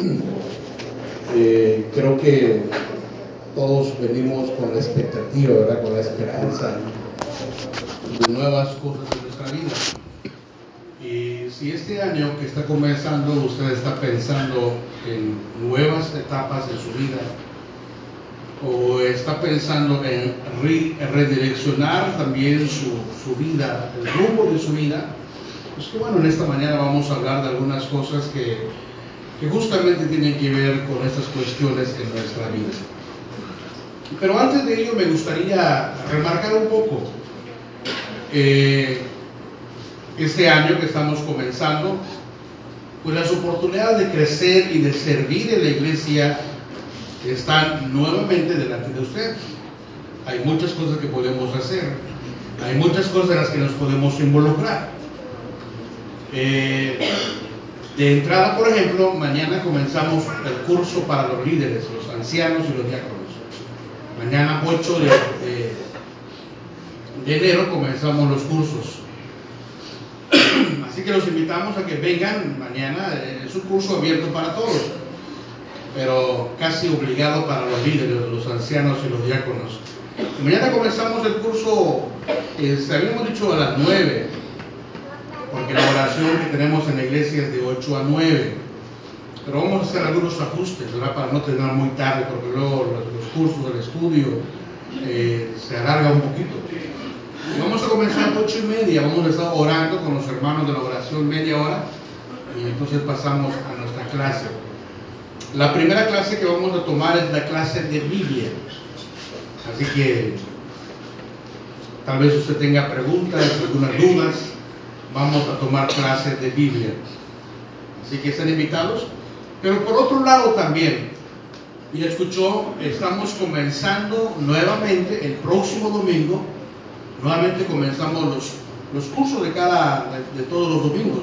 Eh, creo que todos venimos con la expectativa, ¿verdad? Con la esperanza de nuevas cosas en nuestra vida. Y si este año que está comenzando usted está pensando en nuevas etapas de su vida, o está pensando en redireccionar también su, su, vida, el rumbo de su vida, pues que bueno, en esta mañana vamos a hablar de algunas cosas que, que justamente tienen que ver con estas cuestiones en nuestra vida. Pero antes de ello me gustaría remarcar un poco eh, este año que estamos comenzando, pues las oportunidades de crecer y de servir en la iglesia están nuevamente delante de usted. Hay muchas cosas que podemos hacer, hay muchas cosas en las que nos podemos involucrar. Eh, de entrada, por ejemplo, mañana comenzamos el curso para los líderes, los ancianos y los diáconos. Mañana 8 de, de enero comenzamos los cursos. Así que los invitamos a que vengan mañana. Es un curso abierto para todos pero casi obligado para los líderes, los ancianos y los diáconos. Mañana comenzamos el curso, eh, habíamos dicho a las 9, porque la oración que tenemos en la iglesia es de 8 a 9. Pero vamos a hacer algunos ajustes, ¿verdad? Para no terminar muy tarde, porque luego los, cursos del estudio eh, se alarga un poquito. vamos a comenzar a 8 y media, vamos a estar orando con los hermanos de la oración media hora y entonces pasamos a nuestra clase. La primera clase que vamos a tomar es la clase de Biblia. Así que tal vez usted tenga preguntas, algunas dudas. Vamos a tomar clases de Biblia. Así que están invitados. Pero por otro lado también, y escuchó, estamos comenzando nuevamente el próximo domingo. Nuevamente comenzamos los, los cursos de cada, de todos los domingos.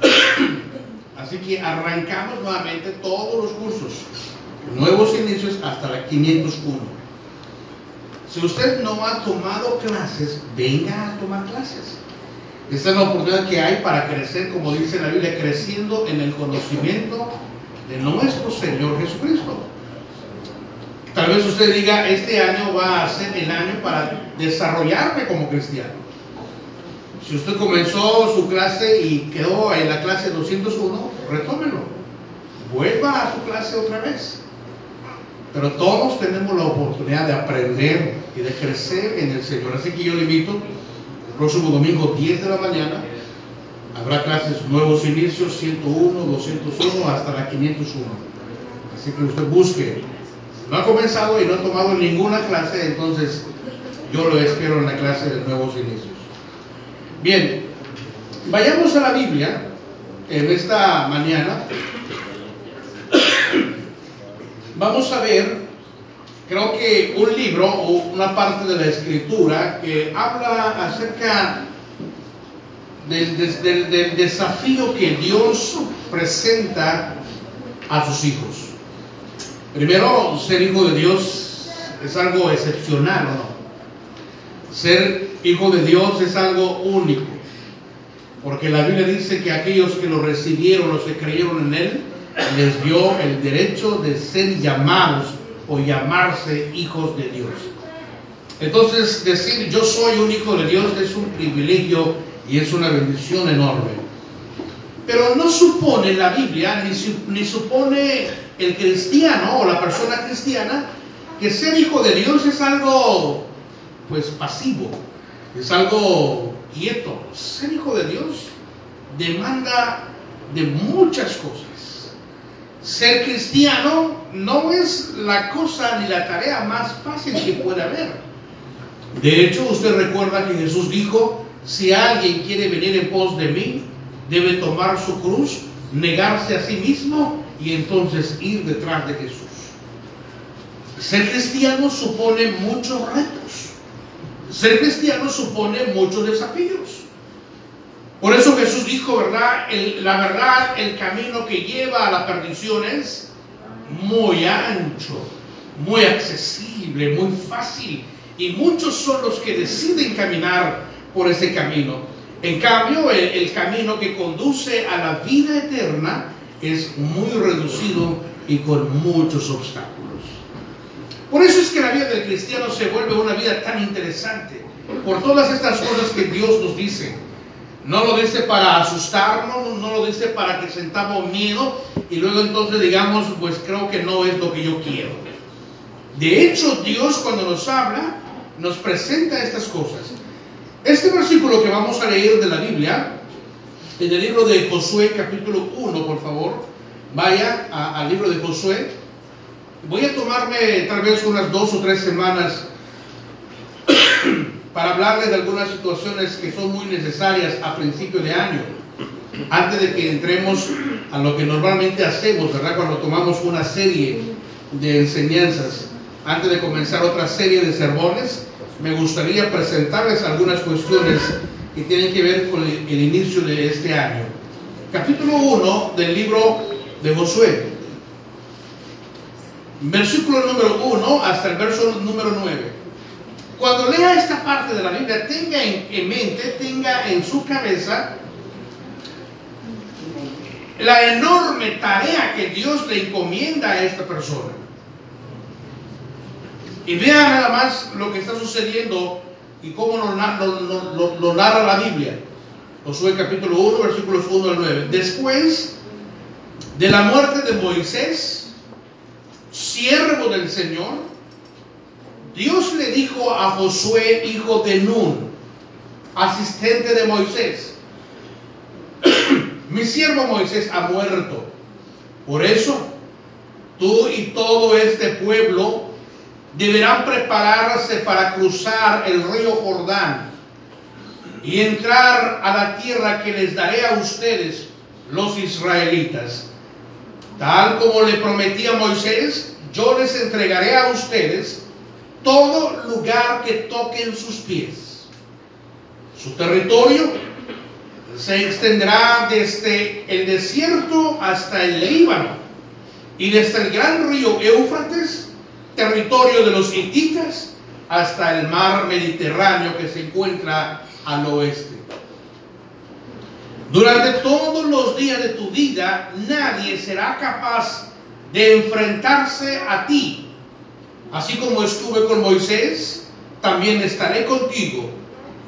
Así que arrancamos nuevamente todos los cursos, nuevos inicios hasta la 501. Si usted no ha tomado clases, venga a tomar clases. Esta es la oportunidad que hay para crecer, como dice la Biblia, creciendo en el conocimiento de nuestro Señor Jesucristo. Tal vez usted diga, este año va a ser el año para desarrollarme como cristiano. Si usted comenzó su clase y quedó en la clase 201, retómelo. Vuelva a su clase otra vez. Pero todos tenemos la oportunidad de aprender y de crecer en el Señor. Así que yo le invito, próximo domingo 10 de la mañana, habrá clases nuevos inicios, 101, 201, hasta la 501. Así que usted busque. No ha comenzado y no ha tomado ninguna clase, entonces yo lo espero en la clase de nuevos inicios. Bien, vayamos a la Biblia en esta mañana. Vamos a ver, creo que un libro o una parte de la escritura que habla acerca del, desafío que Dios presenta a sus hijos. Primero, ser hijo de Dios es algo excepcional, ¿o no? Ser hijo de Dios es algo único. Porque la Biblia dice que aquellos que lo recibieron, los que creyeron en Él, les dio el derecho de ser llamados o llamarse hijos de Dios. Entonces, decir yo soy un hijo de Dios es un privilegio y es una bendición enorme. Pero no supone la Biblia, ni, ni supone el cristiano o la persona cristiana, que ser hijo de Dios es algo pues pasivo, es algo quieto. Ser hijo de Dios demanda de muchas cosas. Ser cristiano no es la cosa ni la tarea más fácil que puede haber. De hecho, usted recuerda que Jesús dijo, si alguien quiere venir en pos de mí, debe tomar su cruz, negarse a sí mismo y entonces ir detrás de Jesús. Ser cristiano supone muchos retos. Ser cristiano supone muchos desafíos. Por eso Jesús dijo, ¿verdad? la verdad, el camino que lleva a la perdición es muy ancho, muy accesible, muy fácil. Y muchos son los que deciden caminar por ese camino. En cambio, el, camino que conduce a la vida eterna es muy reducido y con muchos obstáculos. Por eso es que la vida del cristiano se vuelve una vida tan interesante, por todas estas cosas que Dios nos dice. No lo dice para asustarnos, no lo dice para que sentamos miedo y luego entonces digamos, pues creo que no es lo que yo quiero. De hecho, Dios cuando nos habla, nos presenta estas cosas. Este versículo que vamos a leer de la Biblia, en el libro de Josué capítulo 1, por favor, vaya al libro de Josué. Voy a tomarme tal vez unas dos o tres semanas para hablarles de algunas situaciones que son muy necesarias a principio de año, antes de que entremos a lo que normalmente hacemos, ¿verdad? Cuando tomamos una serie de enseñanzas, antes de comenzar otra serie de sermones, me gustaría presentarles algunas cuestiones que tienen que ver con el, inicio de este año. Capítulo 1 del libro de Josué. Versículo número 1 hasta el verso número 9. Cuando lea esta parte de la Biblia, tenga en, mente, tenga en su cabeza la enorme tarea que Dios le encomienda a esta persona. Y vea nada más lo que está sucediendo y cómo lo, lo, narra la Biblia. Josué capítulo 1, versículos 1 al 9. Después de la muerte de Moisés, siervo del Señor, Dios le dijo a Josué, hijo de Nun, asistente de Moisés, mi siervo Moisés ha muerto. Por eso, tú y todo este pueblo deberán prepararse para cruzar el río Jordán y entrar a la tierra que les daré a ustedes, los israelitas. Tal como le prometí a Moisés, yo les entregaré a ustedes todo lugar que toquen sus pies. Su territorio se extenderá desde el desierto hasta el Líbano y desde el gran río Éufrates, territorio de los hititas, hasta el mar Mediterráneo que se encuentra al oeste. Durante todos los días de tu vida nadie será capaz de enfrentarse a ti Así como estuve con Moisés, también estaré contigo.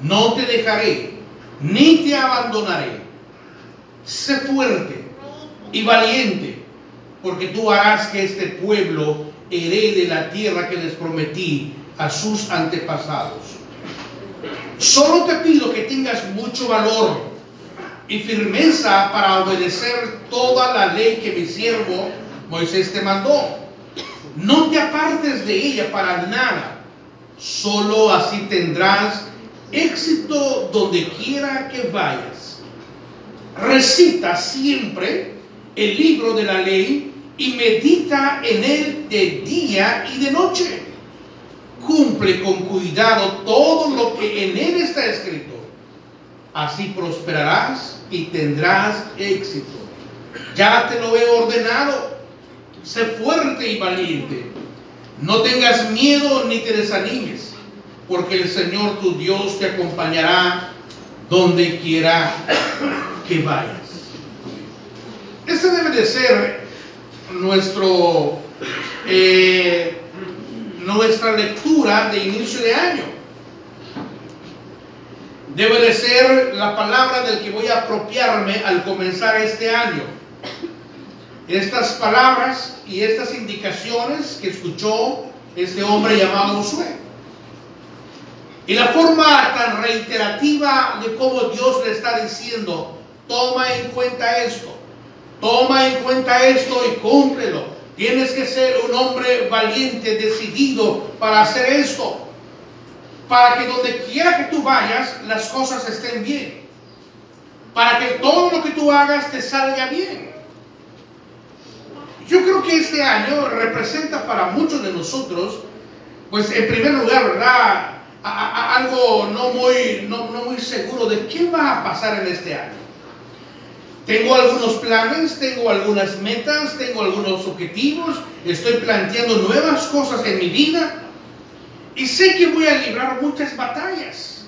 No te dejaré, ni te abandonaré. Sé fuerte y valiente, porque tú harás que este pueblo herede la tierra que les prometí a sus antepasados. Solo te pido que tengas mucho valor y firmeza para obedecer toda la ley que mi siervo Moisés te mandó no te apartes de ella para nada. Solo así tendrás éxito donde quiera que vayas. Recita siempre el libro de la ley y medita en él de día y de noche. Cumple con cuidado todo lo que en él está escrito. Así prosperarás y tendrás éxito. Ya te lo he ordenado Sé fuerte y valiente. No tengas miedo ni te desanimes, porque el Señor tu Dios te acompañará donde quiera que vayas. Esta debe de ser nuestro, eh, nuestra lectura de inicio de año. Debe de ser la palabra del que voy a apropiarme al comenzar este año estas palabras y estas indicaciones que escuchó este hombre llamado Josué. Y la forma tan reiterativa de cómo Dios le está diciendo, toma en cuenta esto, toma en cuenta esto y cúmplelo. Tienes que ser un hombre valiente, decidido para hacer esto, para que donde quiera que tú vayas, las cosas estén bien, para que todo lo que tú hagas te salga bien. Yo creo que este año representa para muchos de nosotros, pues en primer lugar, ¿verdad? algo no muy, no, muy seguro de qué va a pasar en este año. Tengo algunos planes, tengo algunas metas, tengo algunos objetivos, estoy planteando nuevas cosas en mi vida y sé que voy a librar muchas batallas.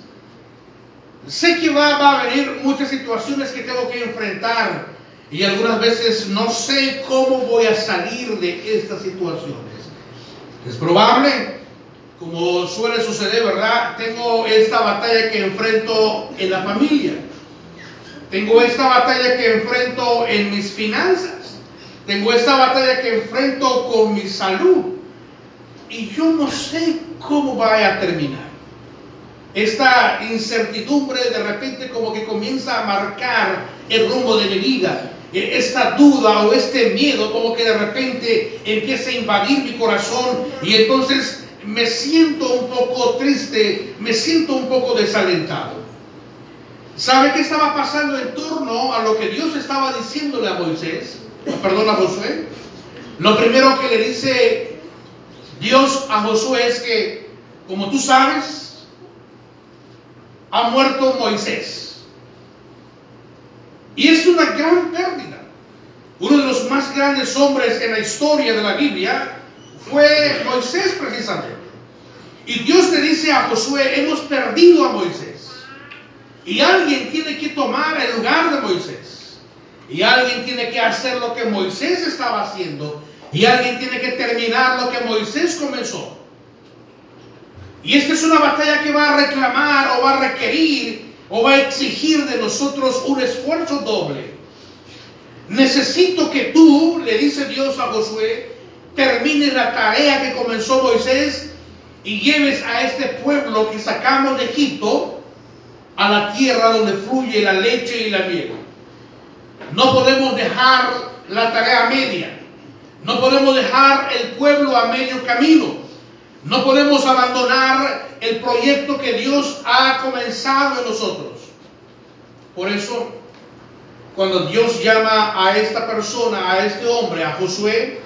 Sé que va, va a venir muchas situaciones que tengo que enfrentar Y algunas veces no sé cómo voy a salir de estas situaciones. Es probable, como suele suceder, ¿verdad? Tengo esta batalla que enfrento en la familia. Tengo esta batalla que enfrento en mis finanzas. Tengo esta batalla que enfrento con mi salud. Y yo no sé cómo vaya a terminar. Esta incertidumbre de repente como que comienza a marcar el rumbo de mi vida. E, esta duda o este miedo como que de repente empieza a invadir mi corazón y entonces me siento un poco triste, me siento un poco desalentado. ¿Sabe qué estaba pasando en torno a lo que Dios estaba diciéndole a Moisés? Perdón, a Josué. Lo primero que le dice Dios a Josué es que, como tú sabes, ha muerto Moisés. Y es una gran pérdida. Uno de los más grandes hombres en la historia de la Biblia fue Moisés precisamente. Y Dios le dice a Josué, hemos perdido a Moisés. Y alguien tiene que tomar el lugar de Moisés. Y alguien tiene que hacer lo que Moisés estaba haciendo. Y alguien tiene que terminar lo que Moisés comenzó. Y esta es una batalla que va a reclamar o va a requerir o va a exigir de nosotros un esfuerzo doble. Necesito que tú, le dice Dios a Josué, termines la tarea que comenzó Moisés y lleves a este pueblo que sacamos de Egipto a la tierra donde fluye la leche y la miel. No podemos dejar la tarea media. No podemos dejar el pueblo a medio camino. No podemos abandonar el proyecto que Dios ha comenzado en nosotros. Por eso, cuando Dios llama a esta persona, a este hombre, a Josué,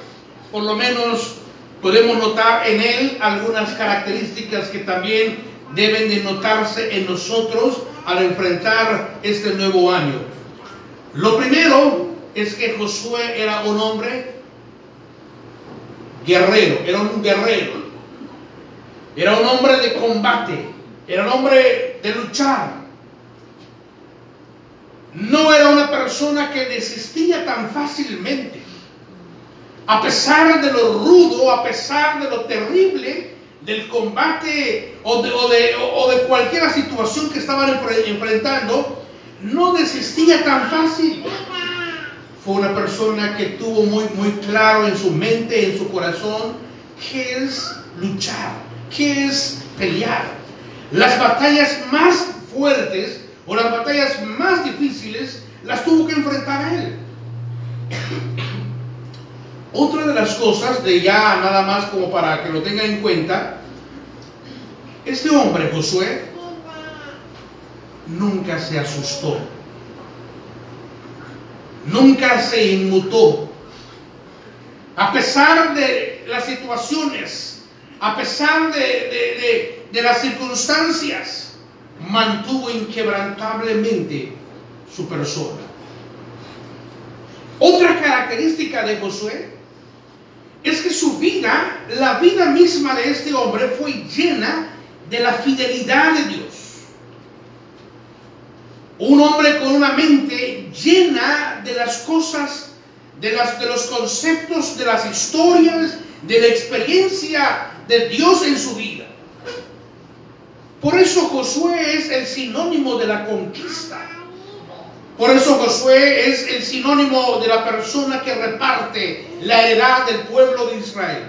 por lo menos podemos notar en él algunas características que también deben de notarse en nosotros al enfrentar este nuevo año. Lo primero es que Josué era un hombre guerrero, era un guerrero. Era un hombre de combate, era un hombre de luchar. No era una persona que desistía tan fácilmente. A pesar de lo rudo, a pesar de lo terrible del combate o de, cualquier situación que estaban enfrentando, no desistía tan fácil. Fue una persona que tuvo muy, muy claro en su mente, en su corazón, que es luchar ¿Qué es pelear? Las batallas más fuertes o las batallas más difíciles las tuvo que enfrentar él. Otra de las cosas, de ya nada más como para que lo tengan en cuenta, este hombre, Josué, nunca se asustó, nunca se inmutó, a pesar de las situaciones a pesar de, las circunstancias, mantuvo inquebrantablemente su persona. Otra característica de Josué es que su vida, la vida misma de este hombre fue llena de la fidelidad de Dios. Un hombre con una mente llena de las cosas, de, las, de los conceptos, de las historias, de la experiencia de Dios en su vida. Por eso Josué es el sinónimo de la conquista. Por eso Josué es el sinónimo de la persona que reparte la heredad del pueblo de Israel.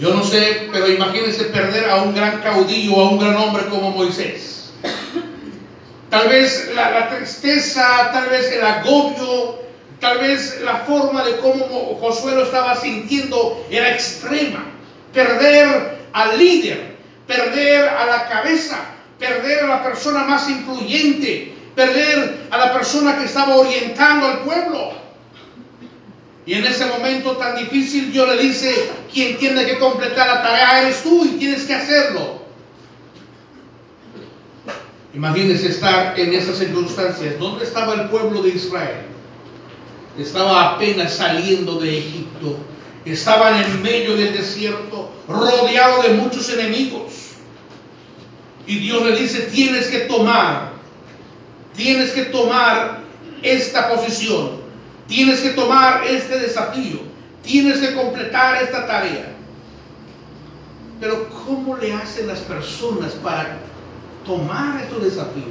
Yo no sé, pero imagínense perder a un gran caudillo, a un gran hombre como Moisés. Tal vez la, la tristeza, tal vez el agobio, Tal vez la forma de cómo Josué lo estaba sintiendo era extrema. Perder al líder, perder a la cabeza, perder a la persona más influyente, perder a la persona que estaba orientando al pueblo. Y en ese momento tan difícil Dios le dice, quien tiene que completar la tarea eres tú y tienes que hacerlo. Imagínese estar en esas circunstancias. ¿Dónde estaba el pueblo de Israel? Estaba apenas saliendo de Egipto, estaban en medio del desierto, rodeado de muchos enemigos. Y Dios le dice, tienes que tomar, tienes que tomar esta posición, tienes que tomar este desafío, tienes que completar esta tarea. Pero ¿cómo le hacen las personas para tomar estos desafíos?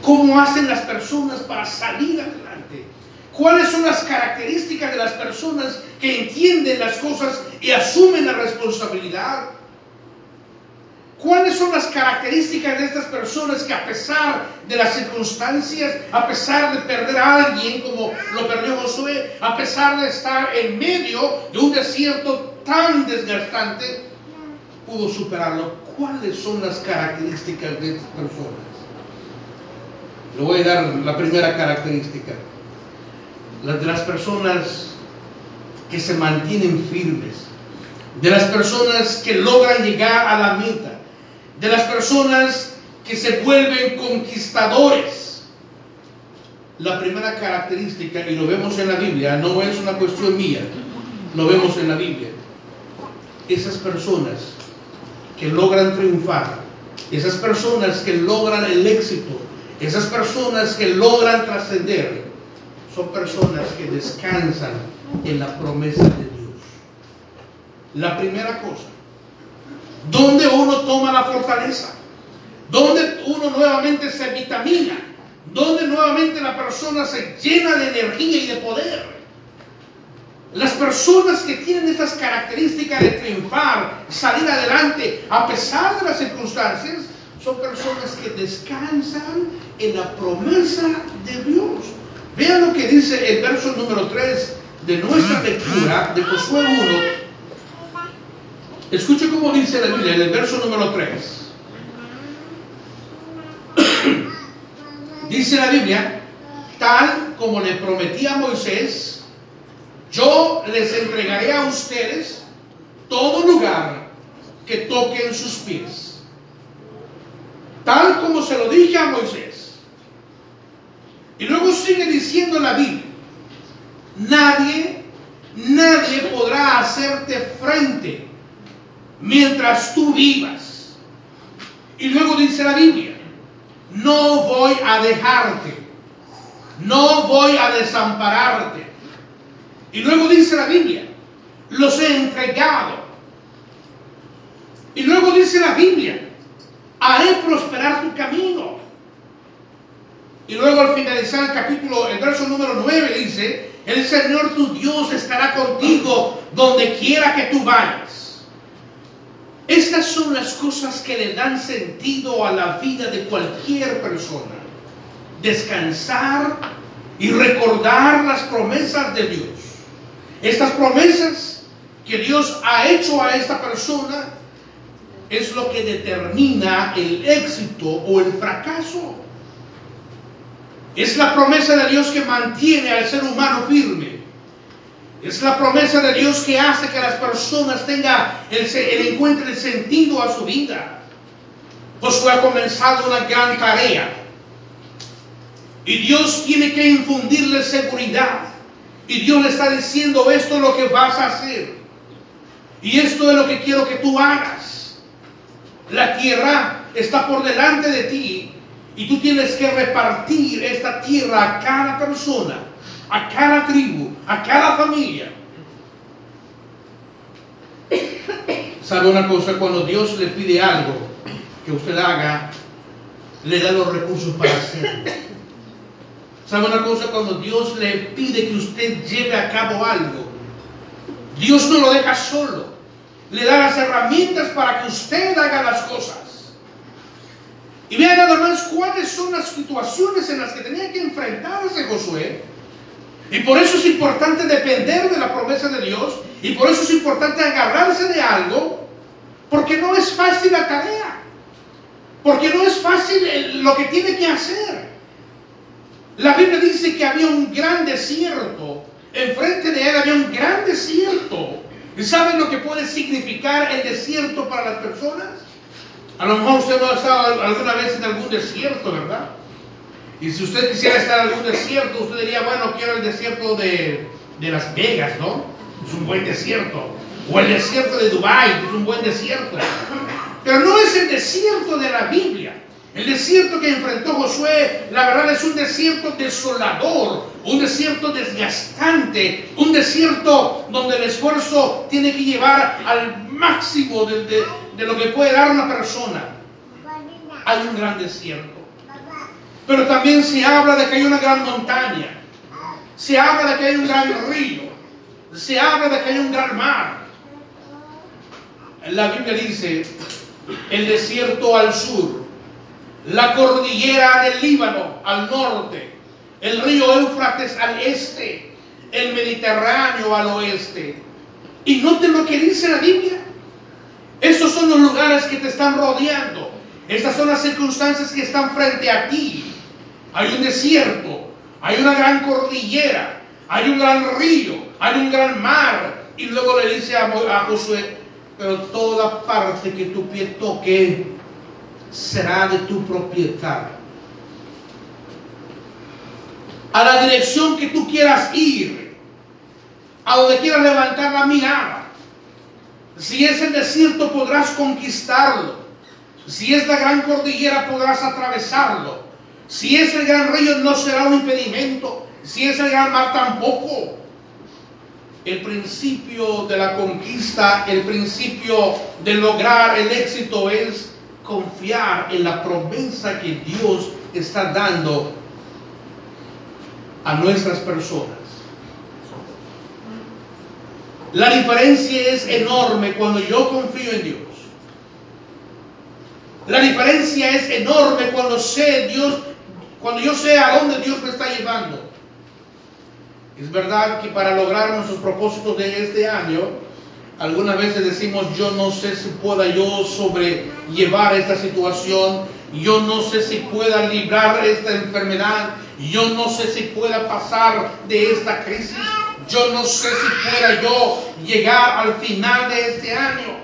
¿Cómo hacen las personas para salir adelante? ¿Cuáles son las características de las personas que entienden las cosas y asumen la responsabilidad? ¿Cuáles son las características de estas personas que a pesar de las circunstancias, a pesar de perder a alguien como lo perdió Josué, a pesar de estar en medio de un desierto tan desgastante, pudo superarlo? ¿Cuáles son las características de estas personas? Le voy a dar la primera característica de las personas que se mantienen firmes, de las personas que logran llegar a la meta, de las personas que se vuelven conquistadores. La primera característica, y lo vemos en la Biblia, no es una cuestión mía, lo vemos en la Biblia. Esas personas que logran triunfar, esas personas que logran el éxito, esas personas que logran trascender, son personas que descansan en la promesa de Dios. La primera cosa, donde uno toma la fortaleza, donde uno nuevamente se vitamina, donde nuevamente la persona se llena de energía y de poder. Las personas que tienen estas características de triunfar, salir adelante a pesar de las circunstancias, son personas que descansan en la promesa de Dios. Vean lo que dice el verso número 3 de nuestra lectura de Josué 1. Escuche cómo dice la Biblia en el verso número 3. dice la Biblia, tal como le prometí a Moisés, yo les entregaré a ustedes todo lugar que toquen sus pies. Tal como se lo dije a Moisés. Y luego sigue diciendo la Biblia, nadie, nadie podrá hacerte frente mientras tú vivas. Y luego dice la Biblia, no voy a dejarte, no voy a desampararte. Y luego dice la Biblia, los he entregado. Y luego dice la Biblia, haré prosperar tu camino. Y luego al finalizar el capítulo, el verso número 9 dice, el Señor tu Dios estará contigo donde quiera que tú vayas. Estas son las cosas que le dan sentido a la vida de cualquier persona. Descansar y recordar las promesas de Dios. Estas promesas que Dios ha hecho a esta persona es lo que determina el éxito o el fracaso. Es la promesa de Dios que mantiene al ser humano firme. Es la promesa de Dios que hace que las personas tengan el, el encuentren sentido a su vida. Josué ha comenzado una gran tarea. Y Dios tiene que infundirle seguridad. Y Dios le está diciendo, esto es lo que vas a hacer. Y esto es lo que quiero que tú hagas. La tierra está por delante de ti y tú tienes que repartir esta tierra a cada persona, a cada tribu, a cada familia. ¿Sabe una cosa? Cuando Dios le pide algo que usted haga, le da los recursos para hacerlo. ¿Sabe una cosa? Cuando Dios le pide que usted lleve a cabo algo, Dios no lo deja solo. Le da las herramientas para que usted haga las cosas. Y vean nada más cuáles son las situaciones en las que tenía que enfrentarse Josué. Y por eso es importante depender de la promesa de Dios. Y por eso es importante agarrarse de algo. Porque no es fácil la tarea. Porque no es fácil lo que tiene que hacer. La Biblia dice que había un gran desierto. Enfrente de él había un gran desierto. ¿Y saben lo que puede significar el desierto para las personas? A lo mejor usted no ha estado alguna vez en algún desierto, ¿verdad? Y si usted quisiera estar en algún desierto, usted diría, bueno, quiero el desierto de, Las Vegas, ¿no? Es un buen desierto. O el desierto de Dubái, es un buen desierto. Pero no es el desierto de la Biblia. El desierto que enfrentó Josué, la verdad es un desierto desolador, un desierto desgastante, un desierto donde el esfuerzo tiene que llevar al máximo de, de lo que puede dar una persona. Hay un gran desierto. Pero también se habla de que hay una gran montaña. Se habla de que hay un gran río. Se habla de que hay un gran mar. La Biblia dice, el desierto al sur, la cordillera del Líbano al norte, el río Éufrates al este, el Mediterráneo al oeste. Y noten lo que dice la Biblia. Son los lugares que te están rodeando. Estas son las circunstancias que están frente a ti. Hay un desierto, hay una gran cordillera, hay un gran río, hay un gran mar. Y luego le dice a, Josué, pero toda parte que tu pie toque será de tu propiedad. A la dirección que tú quieras ir, a donde quieras levantar la mirada. Si es el desierto podrás conquistarlo. Si es la gran cordillera podrás atravesarlo. Si es el gran río no será un impedimento. Si es el gran mar tampoco. El principio de la conquista, el principio de lograr el éxito es confiar en la promesa que Dios está dando a nuestras personas. La diferencia es enorme cuando yo confío en Dios. La diferencia es enorme cuando sé Dios, cuando yo sé a dónde Dios me está llevando. Es verdad que para lograr nuestros propósitos de este año, algunas veces decimos, yo no sé si pueda yo sobrellevar esta situación, yo no sé si pueda librar esta enfermedad, yo no sé si pueda pasar de esta crisis, yo no sé si pueda yo llegar al final de este año.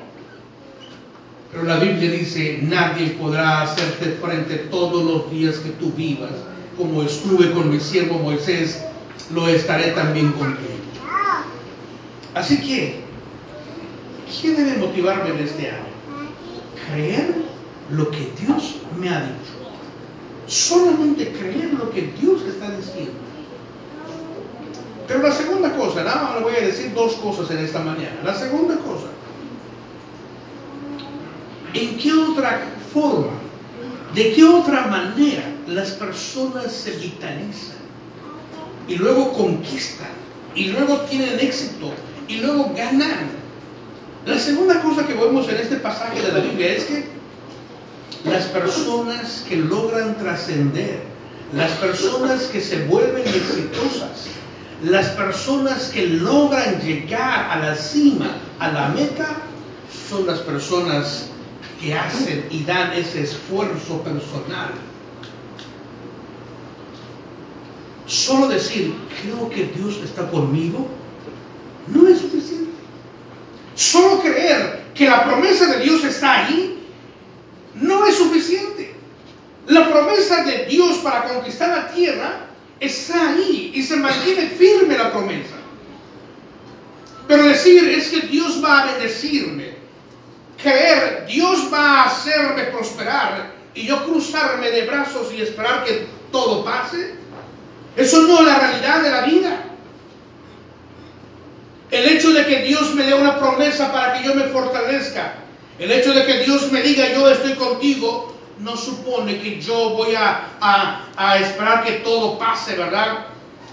Pero la Biblia dice, nadie podrá hacerte frente todos los días que tú vivas. Como estuve con mi siervo Moisés, lo estaré también contigo. Así que, ¿qué debe motivarme en este año? Creer lo que Dios me ha dicho. Solamente creer lo que Dios está diciendo. Pero la segunda cosa, nada más le voy a decir dos cosas en esta mañana. La segunda cosa, ¿en qué otra forma, de qué otra manera las personas se vitalizan y luego conquistan y luego tienen éxito y luego ganan? La segunda cosa que vemos en este pasaje de la Biblia es que las personas que logran trascender, las personas que se vuelven exitosas, las personas que logran llegar a la cima, a la meta, son las personas que hacen y dan ese esfuerzo personal. Solo decir, creo que Dios está conmigo, no es suficiente. Solo creer que la promesa de Dios está ahí, no es suficiente. La promesa de Dios para conquistar la tierra está ahí y se mantiene firme la promesa. Pero decir es que Dios va a bendecirme, creer Dios va a hacerme prosperar y yo cruzarme de brazos y esperar que todo pase, eso no es la realidad de la vida. El hecho de que Dios me dé una promesa para que yo me fortalezca, el hecho de que Dios me diga yo estoy contigo, no supone que yo voy a, esperar que todo pase, ¿verdad?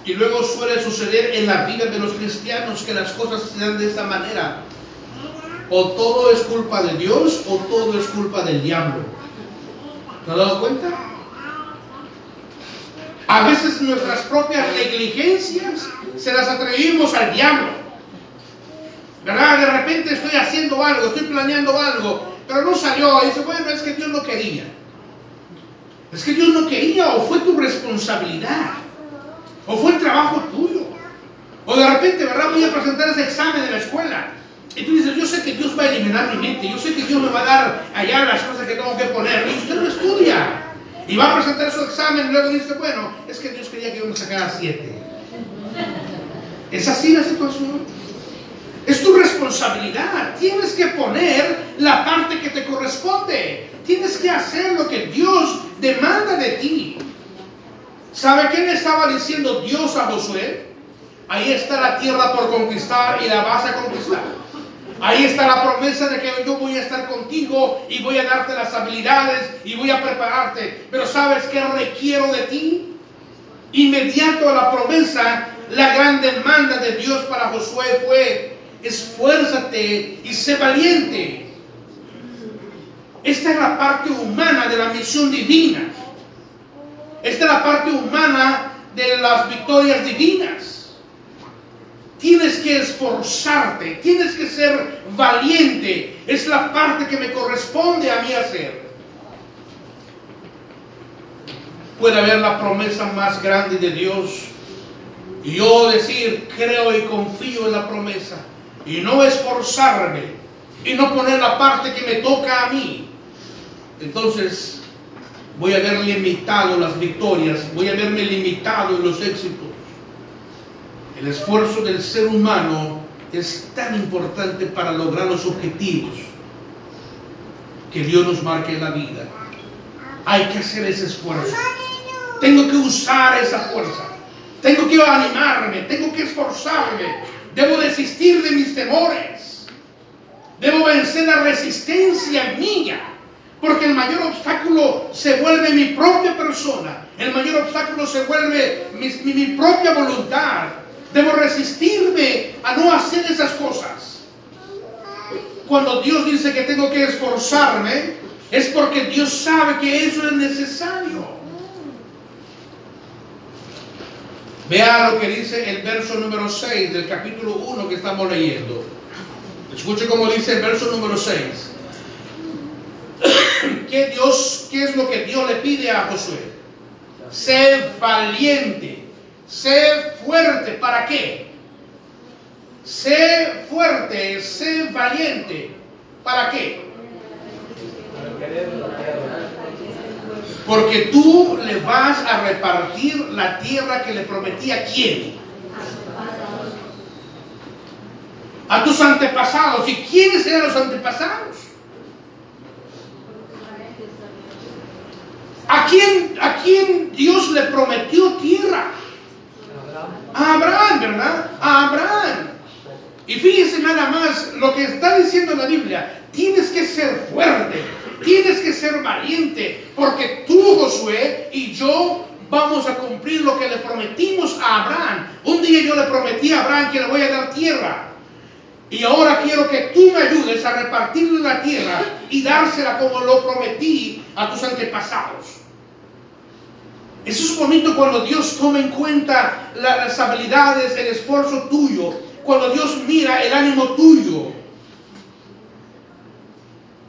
Y luego suele suceder en la vida de los cristianos que las cosas se dan de esta manera. O todo es culpa de Dios o todo es culpa del diablo. ¿Te has dado cuenta? A veces nuestras propias negligencias se las atribuimos al diablo. ¿Verdad? De repente estoy haciendo algo, estoy planeando algo pero no salió. Y dice, bueno, es que Dios no quería. Es que Dios no quería o fue tu responsabilidad. O fue el trabajo tuyo. O de repente, ¿verdad? Voy a presentar ese examen en la escuela. Y tú dices, yo sé que Dios va a eliminar mi mente. Yo sé que Dios me va a dar allá las cosas que tengo que poner. Y usted no estudia. Y va a presentar su examen y luego dice, bueno, es que Dios quería que yo me sacara siete. ¿Es así la situación? Es tu responsabilidad. Tienes que poner la parte que te corresponde. Tienes que hacer lo que Dios demanda de ti. ¿Sabe qué le estaba diciendo Dios a Josué? Ahí está la tierra por conquistar y la vas a conquistar. Ahí está la promesa de que yo voy a estar contigo y voy a darte las habilidades y voy a prepararte. Pero ¿sabes qué requiero de ti? Inmediato a la promesa, la gran demanda de Dios para Josué fue, esfuérzate y sé valiente. Esta es la parte humana de la misión divina. Esta es la parte humana de las victorias divinas. Tienes que esforzarte, tienes que ser valiente. Es la parte que me corresponde a mí hacer. Puede haber la promesa más grande de Dios. Y yo decir, creo y confío en la promesa. Y no esforzarme. Y no poner la parte que me toca a mí. Entonces voy a haber limitado las victorias. Voy a haberme limitado en los éxitos. El esfuerzo del ser humano es tan importante para lograr los objetivos que Dios nos marque en la vida. Hay que hacer ese esfuerzo. Tengo que usar esa fuerza. Tengo que animarme, tengo que esforzarme. Debo desistir de mis temores. Debo vencer la resistencia mía. Porque el mayor obstáculo se vuelve mi propia persona. El mayor obstáculo se vuelve mi, mi propia voluntad. Debo resistirme a no hacer esas cosas. Cuando Dios dice que tengo que esforzarme, es porque Dios sabe que eso es necesario. Vea lo que dice el verso número 6 del capítulo 1 que estamos leyendo. Escuche cómo dice el verso número 6. ¿Qué, Dios, ¿Qué es lo que Dios le pide a Josué? Sé valiente, sé fuerte. ¿Para qué? Sé fuerte, sé valiente. ¿Para qué? Porque tú le vas a repartir la tierra que le prometí a quién? A tus antepasados. ¿Y quiénes eran los antepasados? ¿A quién, ¿A quién Dios le prometió tierra? A Abraham, ¿verdad? A Abraham. Y fíjese nada más lo que está diciendo la Biblia. Tienes que ser fuerte, tienes que ser valiente, porque tú, Josué, y yo vamos a cumplir lo que le prometimos a Abraham. Un día yo le prometí a Abraham que le voy a dar tierra. Y ahora quiero que tú me ayudes a repartirle la tierra y dársela como lo prometí a tus antepasados. Eso es bonito cuando Dios toma en cuenta las habilidades, el esfuerzo tuyo, cuando Dios mira el ánimo tuyo.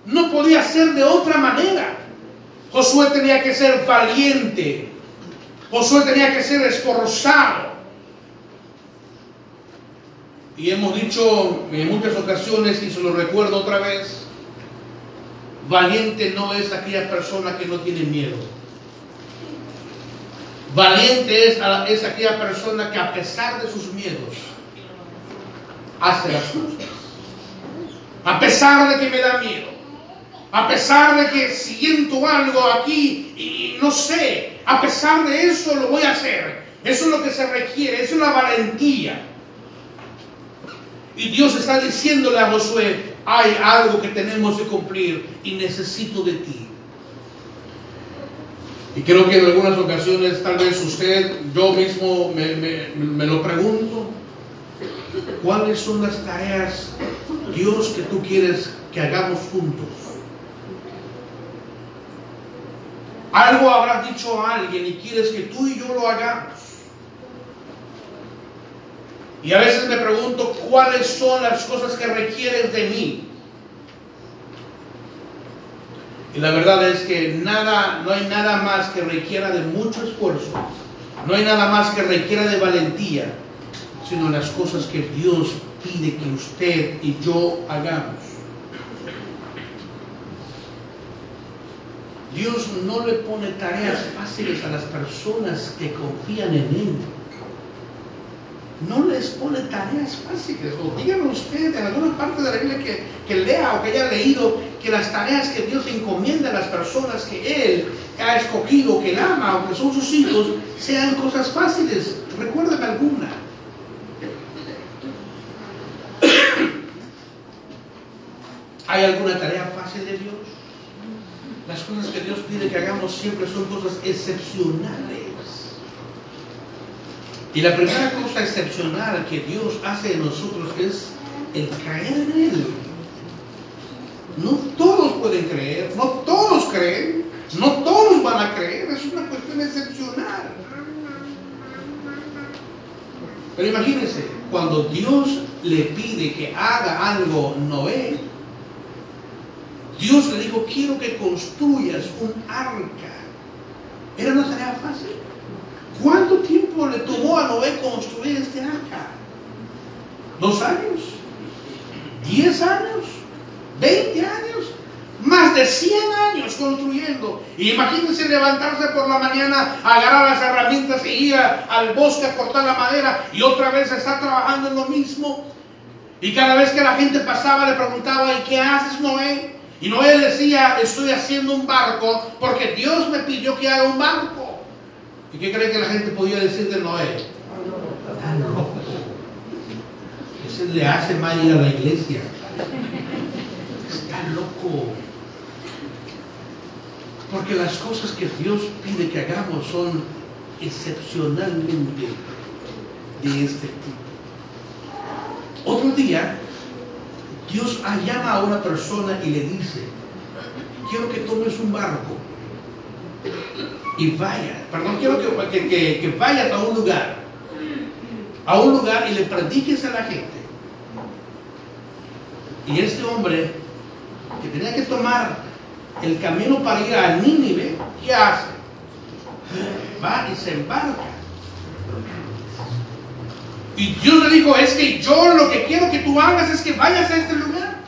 No podía ser de otra manera. Josué tenía que ser valiente. Josué tenía que ser esforzado. Y hemos dicho en muchas ocasiones, y se lo recuerdo otra vez, valiente no es aquella persona que no tiene miedo. Valiente es, es aquella persona que a pesar de sus miedos hace las cosas. A pesar de que me da miedo. A pesar de que siento algo aquí y no sé, a pesar de eso lo voy a hacer. Eso es lo que se requiere, es la valentía. Y Dios está diciéndole a Josué, hay algo que tenemos que cumplir y necesito de ti. Y creo que en algunas ocasiones tal vez usted, yo mismo me, lo pregunto, ¿cuáles son las tareas, Dios, que tú quieres que hagamos juntos? Algo habrás dicho a alguien y quieres que tú y yo lo hagamos. Y a veces me pregunto cuáles son las cosas que requieres de mí. Y la verdad es que nada, no hay nada más que requiera de mucho esfuerzo, no hay nada más que requiera de valentía, sino las cosas que Dios pide que usted y yo hagamos. Dios no le pone tareas fáciles a las personas que confían en Él. no les pone tareas fáciles. O díganme usted en alguna parte de la Biblia que, que, lea o que haya leído que las tareas que Dios encomienda a las personas que Él ha escogido, que Él ama o que son sus hijos, sean cosas fáciles. Recuérdame alguna. ¿Hay alguna tarea fácil de Dios? Las cosas que Dios pide que hagamos siempre son cosas excepcionales. Y la primera cosa excepcional que Dios hace en nosotros es el creer en Él. No todos pueden creer, no todos creen, no todos van a creer, es una cuestión excepcional. Pero imagínense, cuando Dios le pide que haga algo Noé, Dios le dijo, quiero que construyas un arca. Era una tarea fácil. ¿Cuánto tiempo le tomó a Noé construir este arca? ¿Dos años? ¿Diez años? ¿Veinte años? Más de 100 años construyendo. imagínense levantarse por la mañana, agarrar las herramientas e ir al bosque a cortar la madera y otra vez estar trabajando en lo mismo. Y cada vez que la gente pasaba le preguntaba, ¿y qué haces Noé? Y Noé decía, estoy haciendo un barco porque Dios me pidió que haga un barco. ¿Y qué cree que la gente podía decir de Noé? Está loco. Ese le hace mal ir a la iglesia. Está loco. Porque las cosas que Dios pide que hagamos son excepcionalmente de este tipo. Otro día, Dios llama a una persona y le dice, quiero que tomes un barco y vaya, perdón, quiero que, que, vayas a un lugar, a un lugar y le prediques a la gente. Y este hombre que tenía que tomar el camino para ir a Nínive, ¿qué hace? Va y se embarca. Y Dios le dijo, es que yo lo que quiero que tú hagas es que vayas a este lugar.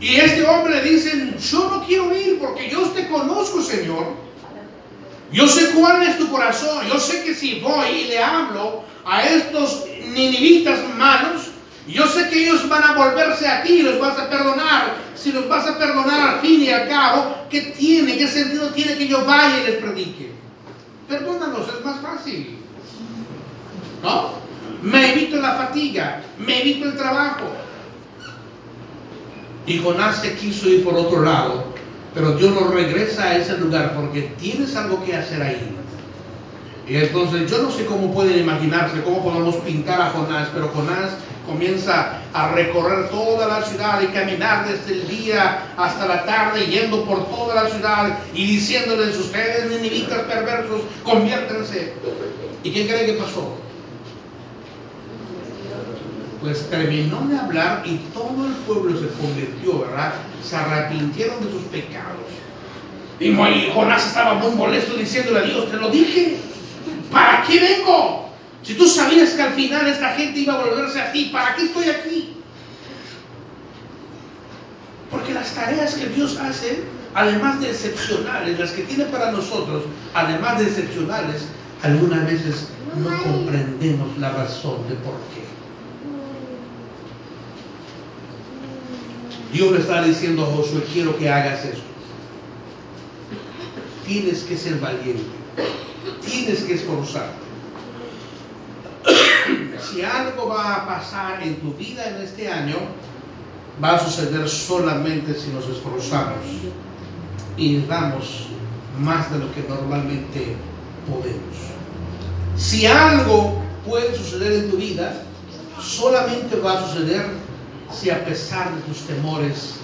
Y este hombre le dice, yo no quiero ir porque yo te conozco, Señor. Yo sé cuál es tu corazón. Yo sé que si voy y le hablo a estos ninivitas malos, yo sé que ellos van a volverse a ti y los vas a perdonar. Si los vas a perdonar al fin y al cabo, ¿qué tiene? ¿Qué sentido tiene que yo vaya y les predique? Perdónanos, es más fácil. ¿No? Me evito la fatiga, me evito el trabajo. Y Jonás se quiso ir por otro lado pero Dios lo regresa a ese lugar porque tienes algo que hacer ahí. Y entonces yo no sé cómo pueden imaginarse, cómo podemos pintar a Jonás, pero Jonás comienza a recorrer toda la ciudad y caminar desde el día hasta la tarde, yendo por toda la ciudad y diciéndoles, ustedes ninivitas perversos, conviértense. ¿Y qué cree que pasó? Pues terminó de hablar y todo el pueblo se convirtió, ¿verdad? Se arrepintieron de sus pecados. Y Jonás estaba muy molesto diciéndole a Dios, te lo dije, ¿para qué vengo? Si tú sabías que al final esta gente iba a volverse a ti, ¿para qué estoy aquí? Porque las tareas que Dios hace, además de excepcionales, las que tiene para nosotros, además de excepcionales, algunas veces no comprendemos la razón de por qué. Dios le está diciendo a Josué, quiero que hagas esto. Tienes que ser valiente. Tienes que esforzarte. si algo va a pasar en tu vida en este año, va a suceder solamente si nos esforzamos y damos más de lo que normalmente podemos. Si algo puede suceder en tu vida, solamente va a suceder si a pesar de tus temores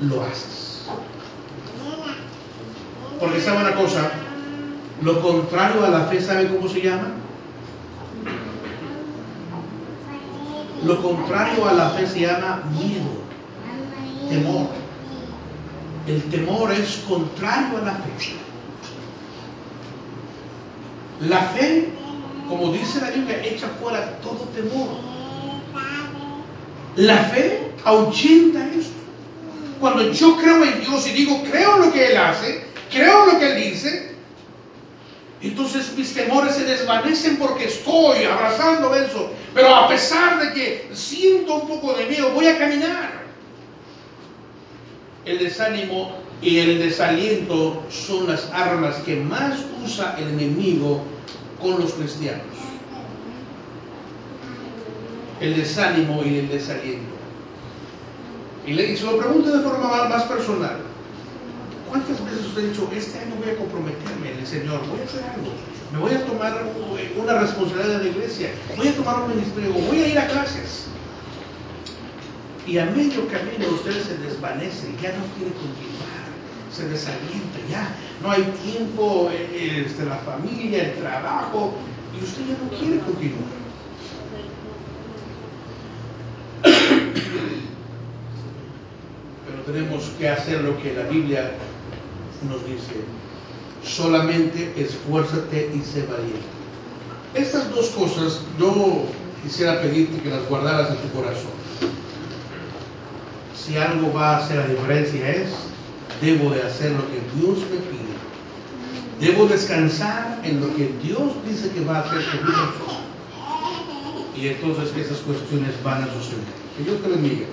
lo haces. Porque sabe una cosa, lo contrario a la fe, ¿sabe cómo se llama? Lo contrario a la fe se llama miedo, temor. El temor es contrario a la fe. La fe, como dice la Biblia, echa fuera todo temor. La fe ahuyenta esto. Cuando yo creo en Dios y digo, creo en lo que Él hace, creo en lo que Él dice, Entonces mis temores se desvanecen porque estoy abrazando eso. Pero a pesar de que siento un poco de miedo, voy a caminar. El desánimo y el desaliento son las armas que más usa el enemigo con los cristianos. El desánimo y el desaliento. Y, le, se lo pregunto de forma más personal. ¿Cuántas veces usted ha dicho, este año voy a comprometerme en el Señor, voy a hacer algo, me voy a tomar una responsabilidad de la iglesia, voy a tomar un ministerio, voy a ir a clases? Y a medio camino usted se desvanece, ya no quiere continuar, se desalienta, ya no hay tiempo, eh, este, la familia, el trabajo, y usted ya no quiere continuar. Pero tenemos que hacer lo que la Biblia nos dice, solamente esfuérzate y sé valiente. Estas dos cosas yo quisiera pedirte que las guardaras en tu corazón. Si algo va a hacer la diferencia es, debo de hacer lo que Dios me pide. Debo descansar en lo que Dios dice que va a hacer con mi Y entonces esas cuestiones van a suceder. Que Dios te bendiga.